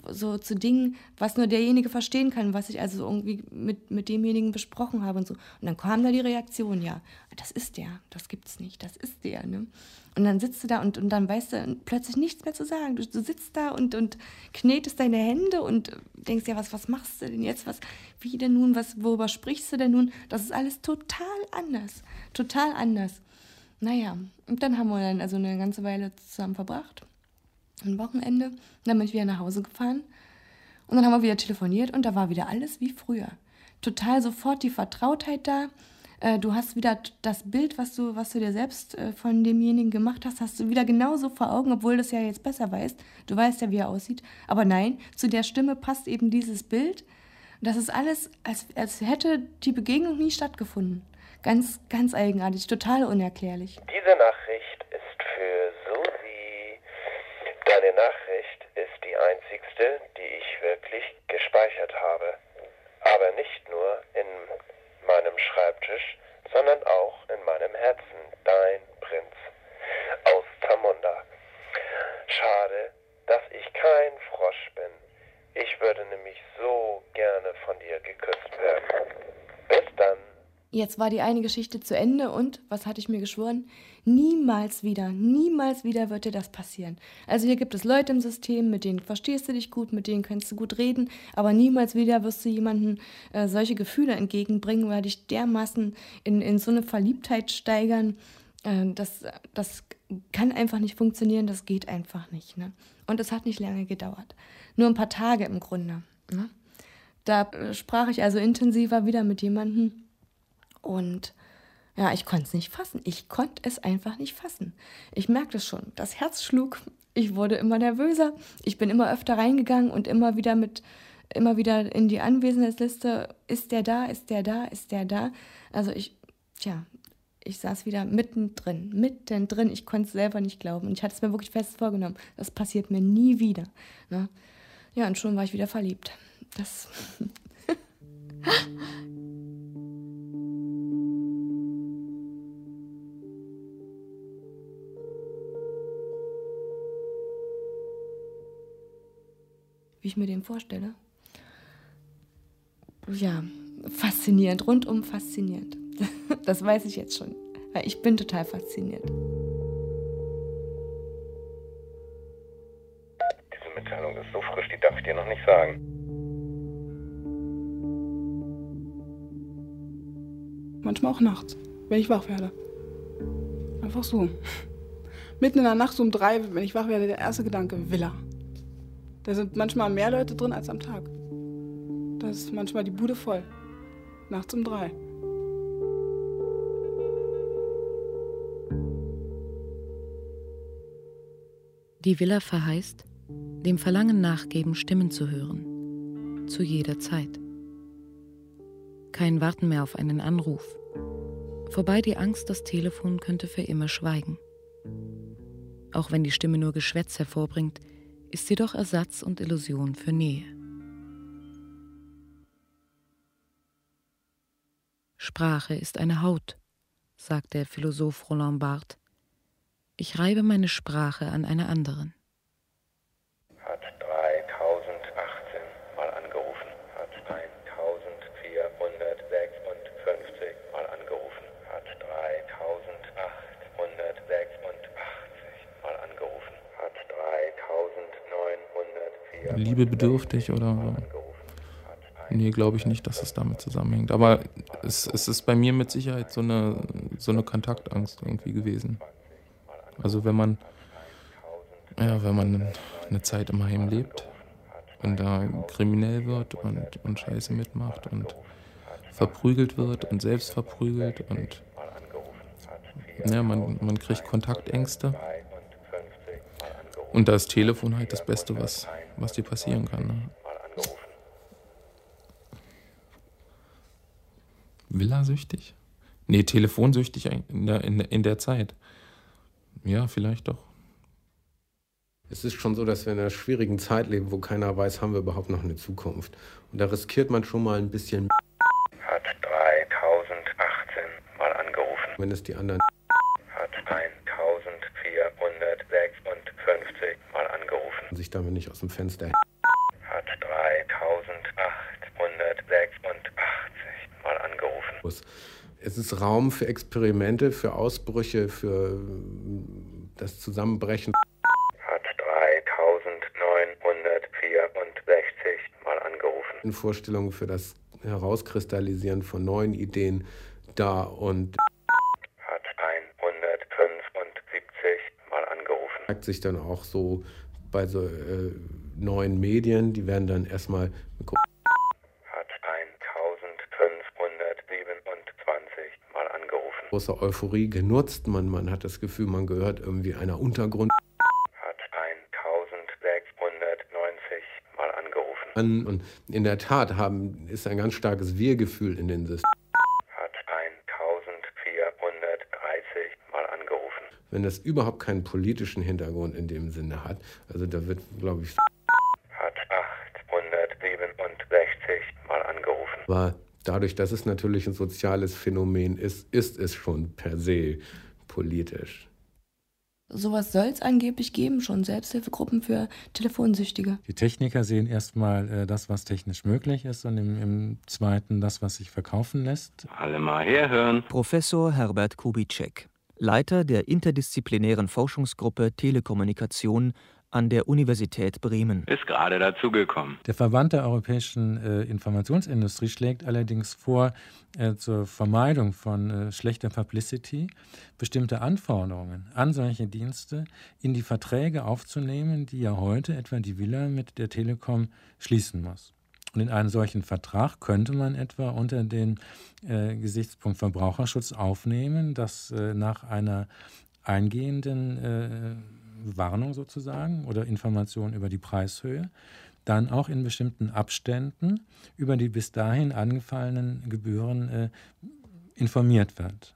so zu Dingen, was nur derjenige verstehen kann, was ich also irgendwie mit, mit demjenigen besprochen habe und so. Und dann kam da die Reaktion, ja, das ist der, das gibt's nicht, das ist der. Ne? Und dann sitzt du da und, und dann weißt du plötzlich nichts mehr zu sagen. Du, du sitzt da und, und knetest deine Hände und denkst ja, was, was machst du denn jetzt? Was, wie denn nun? Was, worüber sprichst du denn nun? Das ist alles total anders. Total anders. Naja, und dann haben wir dann also eine ganze Weile zusammen verbracht ein Wochenende. Dann bin ich wieder nach Hause gefahren. Und dann haben wir wieder telefoniert und da war wieder alles wie früher. Total sofort die Vertrautheit da. Äh, du hast wieder das Bild, was du, was du dir selbst äh, von demjenigen gemacht hast, hast du wieder genauso vor Augen, obwohl du es ja jetzt besser weißt. Du weißt ja, wie er aussieht. Aber nein, zu der Stimme passt eben dieses Bild. Das ist alles, als, als hätte die Begegnung nie stattgefunden. Ganz, ganz eigenartig, total unerklärlich. Diese Nachricht ist für Deine Nachricht ist die einzigste, die ich wirklich gespeichert habe. Aber nicht nur in meinem Schreibtisch, sondern auch in meinem Herzen. Dein Prinz aus Zamunda. Schade, dass ich kein Frosch bin. Ich würde nämlich so gerne von dir geküsst werden. Bis dann. Jetzt war die eine Geschichte zu Ende und, was hatte ich mir geschworen? Niemals wieder, niemals wieder wird dir das passieren. Also hier gibt es Leute im System, mit denen verstehst du dich gut, mit denen kannst du gut reden, aber niemals wieder wirst du jemandem äh, solche Gefühle entgegenbringen oder dich dermaßen in, in so eine Verliebtheit steigern. Äh, das, das kann einfach nicht funktionieren, das geht einfach nicht. Ne? Und es hat nicht lange gedauert. Nur ein paar Tage im Grunde. Ne? Da äh, sprach ich also intensiver wieder mit jemandem, und ja, ich konnte es nicht fassen. Ich konnte es einfach nicht fassen. Ich merkte es schon. Das Herz schlug. Ich wurde immer nervöser. Ich bin immer öfter reingegangen und immer wieder mit, immer wieder in die Anwesenheitsliste. Ist der da? Ist der da? Ist der da? Also ich, tja, ich saß wieder mittendrin, mittendrin. Ich konnte es selber nicht glauben. Und ich hatte es mir wirklich fest vorgenommen. Das passiert mir nie wieder. Ne? Ja, und schon war ich wieder verliebt. Das. wie ich mir den vorstelle. Ja, faszinierend, rundum faszinierend. Das weiß ich jetzt schon. Ich bin total fasziniert. Diese Mitteilung ist so frisch, die darf ich dir noch nicht sagen. Manchmal auch nachts, wenn ich wach werde. Einfach so. Mitten in der Nacht so um drei, wenn ich wach werde, der erste Gedanke, Villa. Da sind manchmal mehr Leute drin als am Tag. Da ist manchmal die Bude voll. Nachts um drei. Die Villa verheißt, dem Verlangen nachgeben, Stimmen zu hören. Zu jeder Zeit. Kein Warten mehr auf einen Anruf. Vorbei die Angst, das Telefon könnte für immer schweigen. Auch wenn die Stimme nur Geschwätz hervorbringt, ist jedoch Ersatz und Illusion für Nähe. Sprache ist eine Haut, sagt der Philosoph Roland Barthes. Ich reibe meine Sprache an einer anderen. Liebebedürftig oder so. Nee, glaube ich nicht, dass es damit zusammenhängt. Aber es, es ist bei mir mit Sicherheit so eine, so eine Kontaktangst irgendwie gewesen. Also wenn man, ja, wenn man eine Zeit im Heim lebt und da kriminell wird und, und Scheiße mitmacht und verprügelt wird und selbst verprügelt und ja, man, man kriegt Kontaktängste. Und da ist Telefon halt das Beste, was, was dir passieren kann. Ne? Villasüchtig? Nee, telefonsüchtig in der, in, in der Zeit. Ja, vielleicht doch. Es ist schon so, dass wir in einer schwierigen Zeit leben, wo keiner weiß, haben wir überhaupt noch eine Zukunft. Und da riskiert man schon mal ein bisschen. Hat 3018 mal angerufen. Wenn es die anderen. Hat 1456 mal angerufen. Sich damit nicht aus dem Fenster. Hat 3886 mal angerufen. Es ist Raum für Experimente, für Ausbrüche, für das Zusammenbrechen. Hat 3964 mal angerufen. Vorstellungen für das Herauskristallisieren von neuen Ideen da und Hat 175 mal angerufen. zeigt sich dann auch so bei so äh, neuen Medien, die werden dann erstmal Hat 1527 mal angerufen. großer Euphorie genutzt. Man, man hat das Gefühl, man gehört irgendwie einer Untergrund Hat 1690 mal angerufen. an. Und in der Tat haben, ist ein ganz starkes Wir-Gefühl in den Systemen. Hat 1430 mal angerufen. Wenn das überhaupt keinen politischen Hintergrund in dem Sinne hat, also da wird, glaube ich, Hat 867 mal angerufen. aber dadurch, dass es natürlich ein soziales Phänomen ist, ist es schon per se politisch. Sowas soll es angeblich geben, schon Selbsthilfegruppen für Telefonsüchtige. Die Techniker sehen erstmal äh, das, was technisch möglich ist und im, im zweiten das, was sich verkaufen lässt. Alle mal herhören. Professor Herbert Kubitschek, Leiter der interdisziplinären Forschungsgruppe Telekommunikation an der Universität Bremen. Ist gerade dazugekommen. Der Verband der europäischen äh, Informationsindustrie schlägt allerdings vor, äh, zur Vermeidung von äh, schlechter Publicity bestimmte Anforderungen an solche Dienste in die Verträge aufzunehmen, die ja heute etwa die Villa mit der Telekom schließen muss. Und in einem solchen Vertrag könnte man etwa unter den äh, Gesichtspunkt Verbraucherschutz aufnehmen, dass äh, nach einer eingehenden äh, Warnung sozusagen oder Information über die Preishöhe dann auch in bestimmten Abständen über die bis dahin angefallenen Gebühren äh, informiert wird.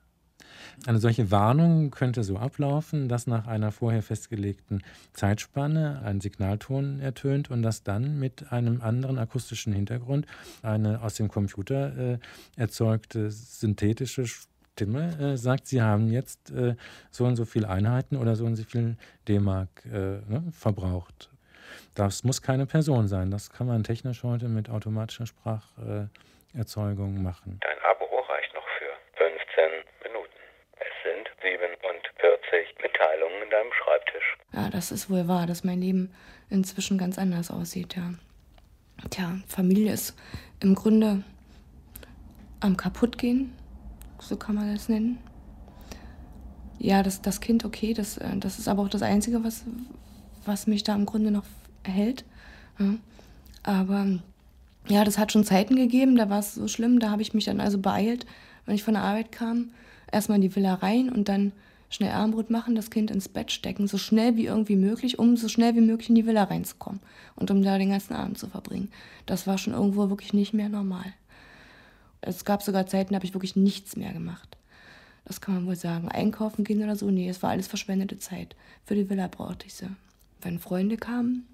Eine solche Warnung könnte so ablaufen, dass nach einer vorher festgelegten Zeitspanne ein Signalton ertönt und dass dann mit einem anderen akustischen Hintergrund eine aus dem Computer äh, erzeugte synthetische Stimme äh, sagt, Sie haben jetzt äh, so und so viele Einheiten oder so und so viel D-Mark äh, ne, verbraucht. Das muss keine Person sein. Das kann man technisch heute mit automatischer Spracherzeugung machen. Dein Abo reicht noch für 15 Minuten. Es sind 47 Mitteilungen in deinem Schreibtisch. Ja, das ist wohl wahr, dass mein Leben inzwischen ganz anders aussieht, ja. Tja, Familie ist im Grunde am kaputtgehen, so kann man das nennen. Ja, das, das Kind, okay, das, äh, das ist aber auch das Einzige, was, was mich da im Grunde noch erhält. Ja. Aber ja, das hat schon Zeiten gegeben, da war es so schlimm, da habe ich mich dann also beeilt, wenn ich von der Arbeit kam, erstmal in die Villa rein und dann schnell Armbrot machen, das Kind ins Bett stecken, so schnell wie irgendwie möglich, um so schnell wie möglich in die Villa reinzukommen und um da den ganzen Abend zu verbringen. Das war schon irgendwo wirklich nicht mehr normal. Es gab sogar Zeiten, da habe ich wirklich nichts mehr gemacht. Das kann man wohl sagen. Einkaufen gehen oder so, nee, es war alles verschwendete Zeit. Für die Villa brauchte ich sie. Wenn Freunde kamen,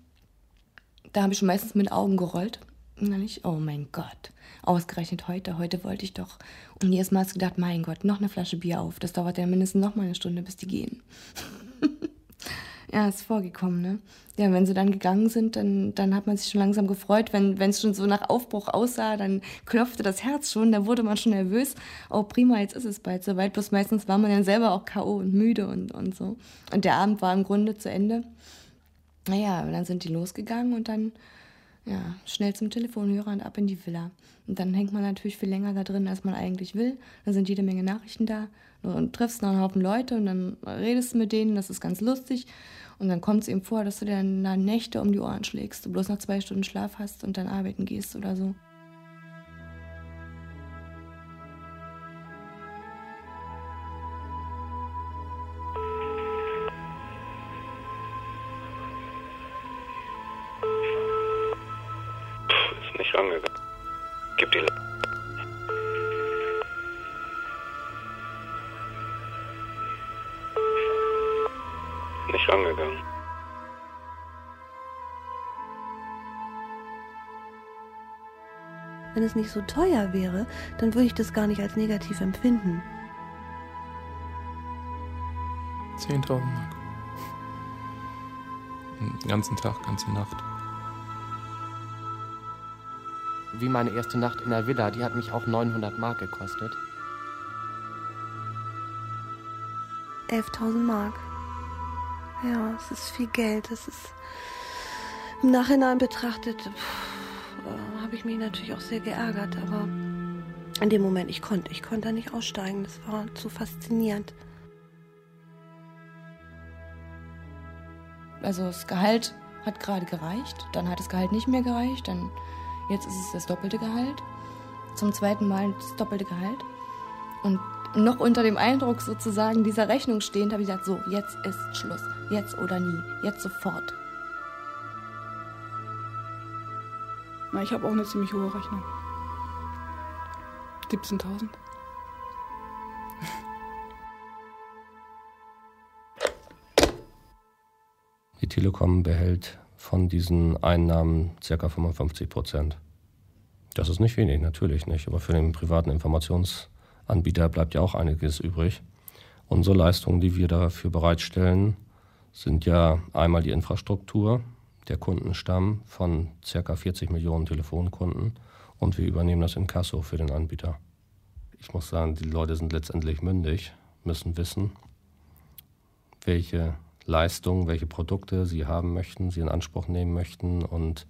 da habe ich schon meistens mit Augen gerollt. Und dann ich, oh mein Gott, ausgerechnet heute, heute wollte ich doch. Und jedes Mal hast du gedacht, mein Gott, noch eine Flasche Bier auf. Das dauert ja mindestens noch mal eine Stunde, bis die gehen. ja, ist vorgekommen, ne? Ja, wenn sie dann gegangen sind, dann, dann hat man sich schon langsam gefreut. Wenn es schon so nach Aufbruch aussah, dann klopfte das Herz schon, da wurde man schon nervös. Oh, prima, jetzt ist es bald soweit. Bloß meistens war man dann selber auch K.O. und müde und, und so. Und der Abend war im Grunde zu Ende. Naja, dann sind die losgegangen und dann ja, schnell zum Telefonhörer und ab in die Villa. Und dann hängt man natürlich viel länger da drin, als man eigentlich will. Dann sind jede Menge Nachrichten da und triffst noch einen Haufen Leute und dann redest du mit denen, das ist ganz lustig. Und dann kommt es eben vor, dass du dir dann Nächte um die Ohren schlägst, du bloß noch zwei Stunden Schlaf hast und dann arbeiten gehst oder so. Wenn es nicht so teuer wäre, dann würde ich das gar nicht als negativ empfinden. 10.000 Mark. Den ganzen Tag, ganze Nacht. Wie meine erste Nacht in der Villa, die hat mich auch 900 Mark gekostet. 11.000 Mark. Ja, es ist viel Geld. Es ist im Nachhinein betrachtet. Pff äh, habe ich mich natürlich auch sehr geärgert, aber in dem Moment, ich konnte, ich konnte da nicht aussteigen. Das war zu faszinierend. Also das Gehalt hat gerade gereicht, dann hat das Gehalt nicht mehr gereicht, dann jetzt ist es das doppelte Gehalt. Zum zweiten Mal das doppelte Gehalt. Und noch unter dem Eindruck sozusagen dieser Rechnung stehend habe ich gesagt, so, jetzt ist Schluss. Jetzt oder nie. Jetzt sofort. Na, ich habe auch eine ziemlich hohe Rechnung. 17.000. Die Telekom behält von diesen Einnahmen ca. 55 Prozent. Das ist nicht wenig, natürlich nicht, aber für den privaten Informationsanbieter bleibt ja auch einiges übrig. Unsere Leistungen, die wir dafür bereitstellen, sind ja einmal die Infrastruktur, der Kundenstamm von ca. 40 Millionen Telefonkunden und wir übernehmen das in Inkasso für den Anbieter. Ich muss sagen, die Leute sind letztendlich mündig, müssen wissen, welche Leistungen, welche Produkte sie haben möchten, sie in Anspruch nehmen möchten und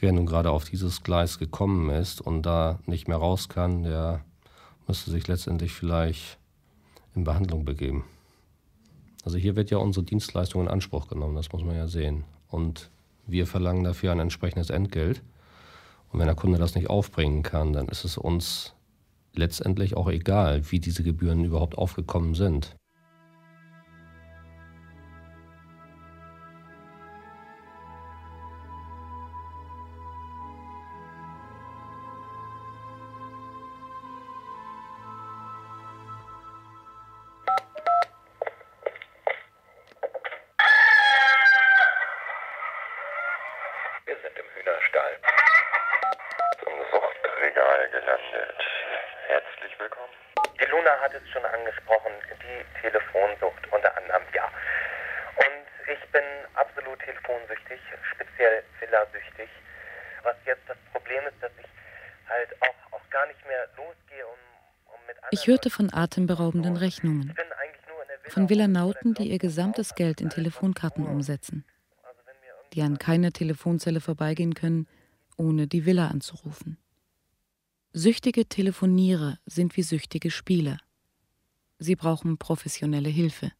wer nun gerade auf dieses Gleis gekommen ist und da nicht mehr raus kann, der müsste sich letztendlich vielleicht in Behandlung begeben. Also hier wird ja unsere Dienstleistung in Anspruch genommen, das muss man ja sehen. Und wir verlangen dafür ein entsprechendes Entgelt. Und wenn der Kunde das nicht aufbringen kann, dann ist es uns letztendlich auch egal, wie diese Gebühren überhaupt aufgekommen sind. Ich hörte von atemberaubenden Rechnungen. Von Villanauten, die ihr gesamtes Geld in Telefonkarten umsetzen. Die an keiner Telefonzelle vorbeigehen können, ohne die Villa anzurufen. Süchtige Telefonierer sind wie süchtige Spieler. Sie brauchen professionelle Hilfe.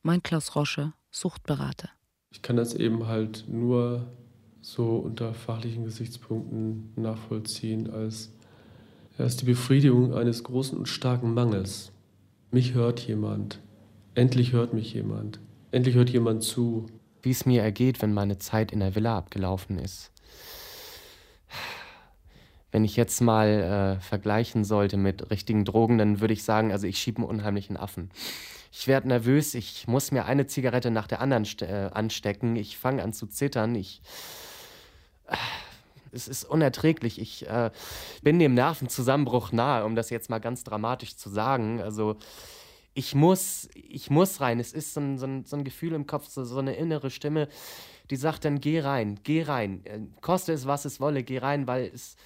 Mein Klaus Rosche, Suchtberater. Ich kann das eben halt nur so unter fachlichen Gesichtspunkten nachvollziehen als er ist die Befriedigung eines großen und starken Mangels. Mich hört jemand. Endlich hört mich jemand. Endlich hört jemand zu. Wie es mir ergeht, wenn meine Zeit in der Villa abgelaufen ist. Wenn ich jetzt mal äh, vergleichen sollte mit richtigen Drogen, dann würde ich sagen, also ich schiebe einen unheimlichen Affen. Ich werde nervös, ich muss mir eine Zigarette nach der anderen äh, anstecken, ich fange an zu zittern, ich. Äh, es ist unerträglich. Ich äh, bin dem Nervenzusammenbruch nahe, um das jetzt mal ganz dramatisch zu sagen. Also ich muss, ich muss rein. Es ist so ein, so ein, so ein Gefühl im Kopf, so, so, eine innere Stimme, die sagt dann, geh rein, geh rein. Äh, koste es, was es wolle, geh rein, weil es,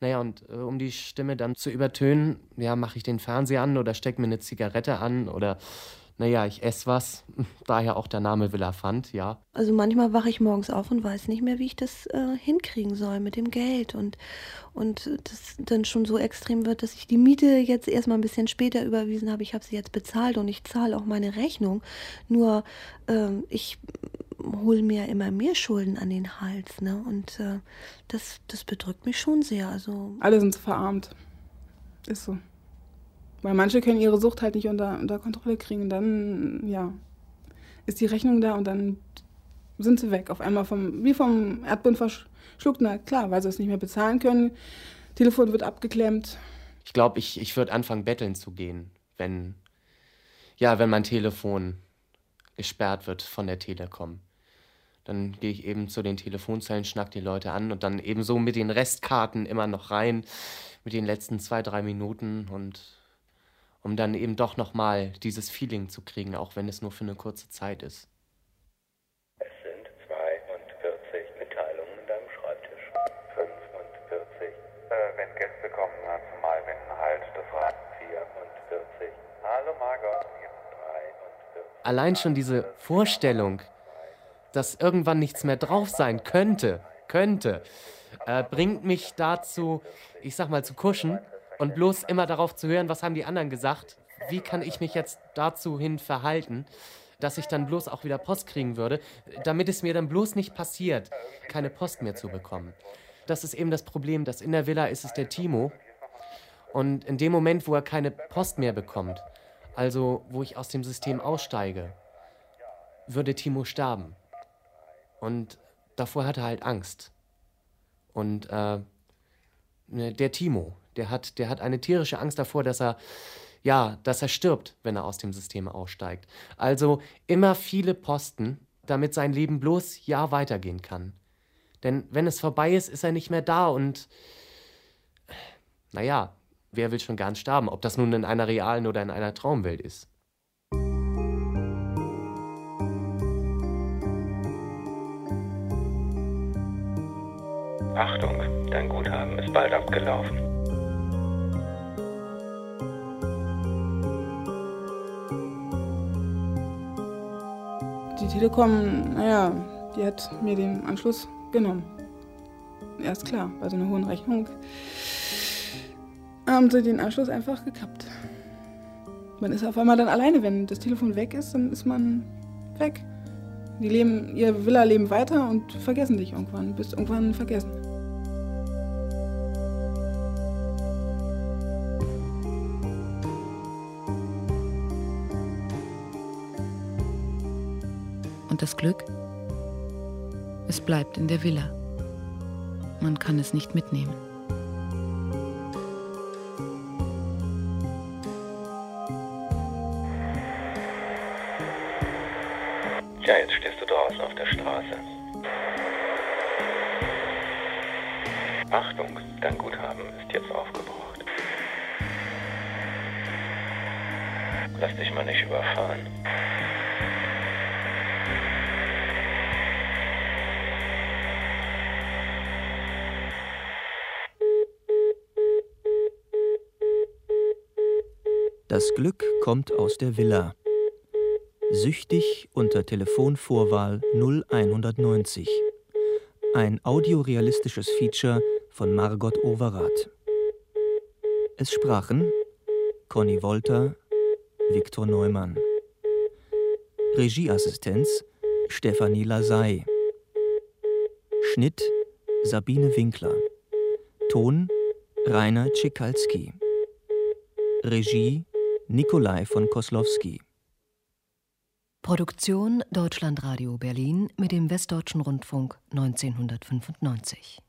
naja, und äh, um die Stimme dann zu übertönen, ja, mache ich den Fernseher an oder stecke mir eine Zigarette an oder naja, ich esse was, daher auch der Name Villa Fand, ja. Also manchmal wache ich morgens auf und weiß nicht mehr, wie ich das äh, hinkriegen soll mit dem Geld und, und das dann schon so extrem wird, dass ich die Miete jetzt erstmal ein bisschen später überwiesen habe. Ich habe sie jetzt bezahlt und ich zahle auch meine Rechnung. Nur ähm, ich hole mir immer mehr Schulden an den Hals, ne? Und äh, das, das bedrückt mich schon sehr. Also Alle sind verarmt. Ist so. Weil manche können ihre Sucht halt nicht unter, unter Kontrolle kriegen. Dann, ja, ist die Rechnung da und dann sind sie weg. Auf einmal vom, wie vom Erdboden verschluckt. Na klar, weil sie es nicht mehr bezahlen können. Telefon wird abgeklemmt. Ich glaube, ich, ich würde anfangen, betteln zu gehen, wenn, ja, wenn mein Telefon gesperrt wird von der Telekom. Dann gehe ich eben zu den Telefonzellen, schnack die Leute an und dann eben so mit den Restkarten immer noch rein, mit den letzten zwei, drei Minuten und um dann eben doch nochmal dieses Feeling zu kriegen, auch wenn es nur für eine kurze Zeit ist. Es sind 42 Mitteilungen in deinem Schreibtisch. 45. Wenn Gäste kommen, na, zumal wenn das Rad 44. Hallo Margot, jetzt 43. Allein schon diese Vorstellung, dass irgendwann nichts mehr drauf sein könnte, könnte, äh, bringt mich dazu, ich sag mal, zu kuschen und bloß immer darauf zu hören, was haben die anderen gesagt, wie kann ich mich jetzt dazu hin verhalten, dass ich dann bloß auch wieder Post kriegen würde, damit es mir dann bloß nicht passiert, keine Post mehr zu bekommen. Das ist eben das Problem, dass in der Villa ist es der Timo. Und in dem Moment, wo er keine Post mehr bekommt, also wo ich aus dem System aussteige, würde Timo sterben. Und davor hat er halt Angst. Und äh, ne, der Timo, der hat, der hat eine tierische Angst davor, dass er, ja, dass er stirbt, wenn er aus dem System aussteigt. Also immer viele Posten, damit sein Leben bloß ja weitergehen kann. Denn wenn es vorbei ist, ist er nicht mehr da und naja, wer will schon gern sterben, ob das nun in einer realen oder in einer Traumwelt ist. Achtung, dein Guthaben ist bald abgelaufen. Telekom, naja, die hat mir den Anschluss genommen. Ja, ist klar, bei so einer hohen Rechnung haben sie den Anschluss einfach gekappt. Man ist auf einmal dann alleine, wenn das Telefon weg ist, dann ist man weg. Die leben ihr Villa-Leben weiter und vergessen dich irgendwann, bist irgendwann vergessen. Das Glück? Es bleibt in der Villa. Man kann es nicht mitnehmen. Kommt aus der Villa. Süchtig unter Telefonvorwahl 0190. Ein audiorealistisches Feature von Margot Overath. Es sprachen Conny Wolter, Viktor Neumann. Regieassistenz Stefanie Lasey. Schnitt Sabine Winkler. Ton Rainer Tschikalski. Regie Nikolai von Koslowski. Produktion Deutschlandradio Berlin mit dem Westdeutschen Rundfunk 1995.